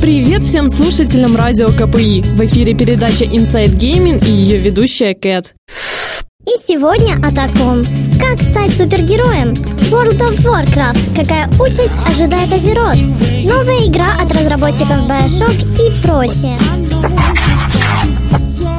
Привет всем слушателям радио КПИ. В эфире передача Inside Gaming и ее ведущая Кэт. И сегодня о таком. Как стать супергероем? World of Warcraft. Какая участь ожидает Азерот? Новая игра от разработчиков Bioshock и прочее.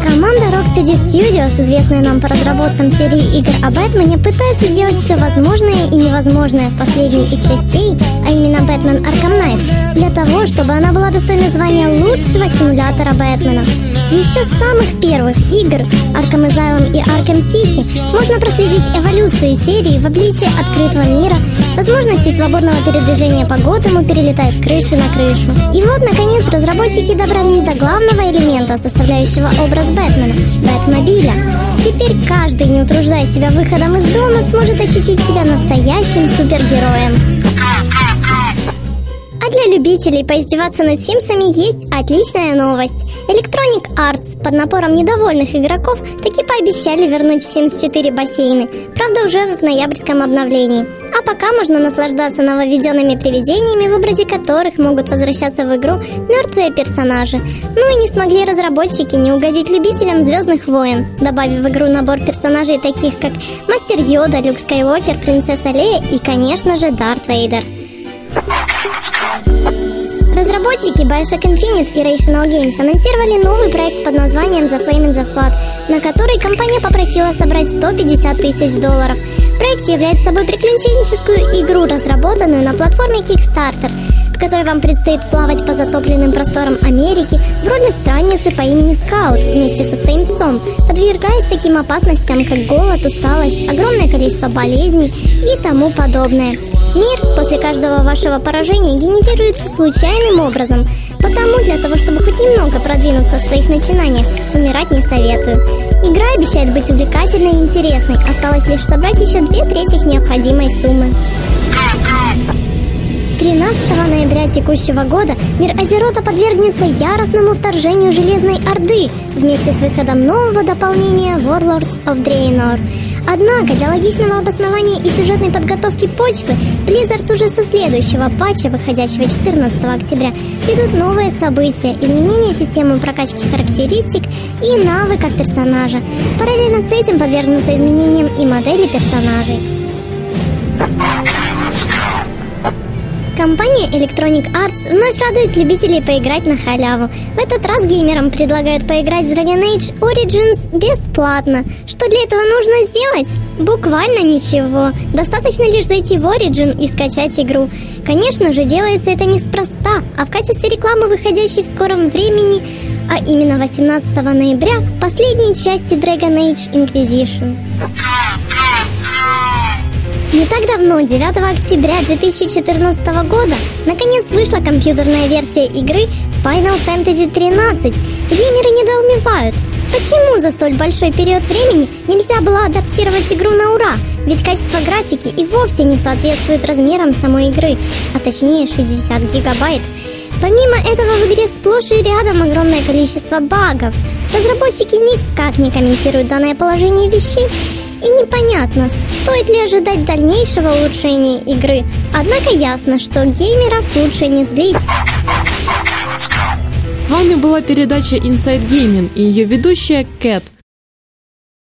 Команда Rocksteady Studios, известная нам по разработкам серии игр о Бэтмене, пытается сделать все возможное и невозможное в последней из частей, а именно Бэтмен Arkham Knight, для того, чтобы она была достойна звания лучшего симулятора Бэтмена. Еще с самых первых игр Arkham Asylum и Arkham City можно проследить эволюцию серии в обличии открытого мира, возможности свободного передвижения по Готэму, перелетая с крыши на крышу. И вот, наконец, разработчики добрались до главного элемента, составляющего образ Бэтмена – Бэтмобиля. Теперь каждый, не утруждая себя выходом из дома, сможет ощутить себя настоящим супергероем. Любителей поиздеваться над Симсами есть отличная новость. Electronic Arts под напором недовольных игроков таки пообещали вернуть в Sims 4 бассейны, правда уже в ноябрьском обновлении. А пока можно наслаждаться нововведенными привидениями, в образе которых могут возвращаться в игру мертвые персонажи. Ну и не смогли разработчики не угодить любителям Звездных войн, добавив в игру набор персонажей таких как Мастер Йода, Люк Скайуокер, Принцесса Лея и, конечно же, Дарт Вейдер. Разработчики Bioshock Infinite и Rational Games анонсировали новый проект под названием The Flame in the Flood, на который компания попросила собрать 150 тысяч долларов. Проект является собой приключенческую игру, разработанную на платформе Kickstarter, в которой вам предстоит плавать по затопленным просторам Америки в роли странницы по имени Скаут вместе со своим псом, подвергаясь таким опасностям, как голод, усталость, огромное количество болезней и тому подобное. Мир после каждого вашего поражения генерируется случайным образом, потому для того, чтобы хоть немного продвинуться в своих начинаниях, умирать не советую. Игра обещает быть увлекательной и интересной, осталось лишь собрать еще две трети необходимой суммы. 13 ноября текущего года мир Азерота подвергнется яростному вторжению Железной Орды вместе с выходом нового дополнения Warlords of Draenor. Однако для логичного обоснования и сюжетной подготовки почвы Blizzard уже со следующего патча, выходящего 14 октября, ведут новые события, изменения системы прокачки характеристик и навыков персонажа. Параллельно с этим подвергнутся изменениям и модели персонажей. Компания Electronic Arts вновь радует любителей поиграть на халяву. В этот раз геймерам предлагают поиграть в Dragon Age Origins бесплатно. Что для этого нужно сделать? Буквально ничего. Достаточно лишь зайти в Origin и скачать игру. Конечно же, делается это неспроста, а в качестве рекламы, выходящей в скором времени, а именно 18 ноября, последней части Dragon Age Inquisition. Не так давно, 9 октября 2014 года, наконец вышла компьютерная версия игры Final Fantasy 13. Геймеры недоумевают, почему за столь большой период времени нельзя было адаптировать игру на ура, ведь качество графики и вовсе не соответствует размерам самой игры, а точнее 60 гигабайт. Помимо этого в игре сплошь и рядом огромное количество багов. Разработчики никак не комментируют данное положение вещей, и непонятно, стоит ли ожидать дальнейшего улучшения игры. Однако ясно, что геймеров лучше не злить. С вами была передача Inside Gaming и ее ведущая Кэт.